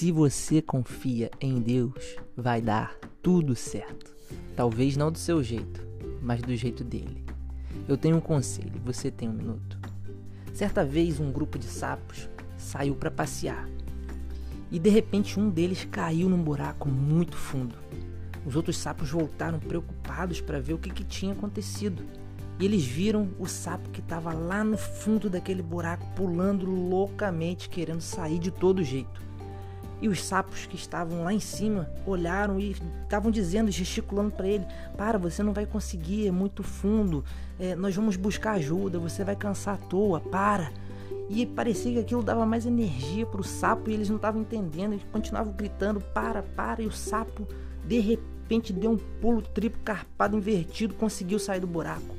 Se você confia em Deus, vai dar tudo certo. Talvez não do seu jeito, mas do jeito dele. Eu tenho um conselho, você tem um minuto. Certa vez, um grupo de sapos saiu para passear e de repente um deles caiu num buraco muito fundo. Os outros sapos voltaram preocupados para ver o que, que tinha acontecido. E eles viram o sapo que estava lá no fundo daquele buraco, pulando loucamente, querendo sair de todo jeito. E os sapos que estavam lá em cima olharam e estavam dizendo, gesticulando para ele: Para, você não vai conseguir, é muito fundo. É, nós vamos buscar ajuda, você vai cansar à toa, para. E parecia que aquilo dava mais energia para o sapo e eles não estavam entendendo. Eles continuavam gritando: Para, para. E o sapo, de repente, deu um pulo triplo carpado invertido, conseguiu sair do buraco.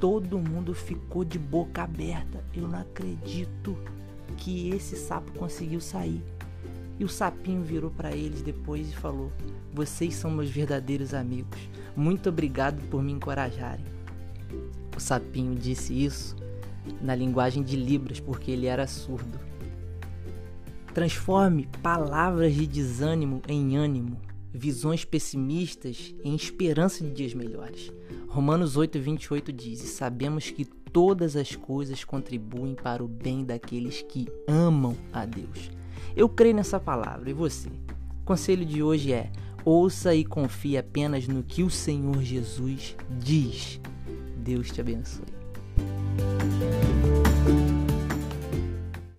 Todo mundo ficou de boca aberta. Eu não acredito que esse sapo conseguiu sair. E o sapinho virou para eles depois e falou: Vocês são meus verdadeiros amigos. Muito obrigado por me encorajarem. O sapinho disse isso na linguagem de Libras porque ele era surdo. Transforme palavras de desânimo em ânimo, visões pessimistas em esperança de dias melhores. Romanos 8:28 diz: "E sabemos que todas as coisas contribuem para o bem daqueles que amam a Deus." Eu creio nessa palavra. E você? O conselho de hoje é: ouça e confie apenas no que o Senhor Jesus diz. Deus te abençoe.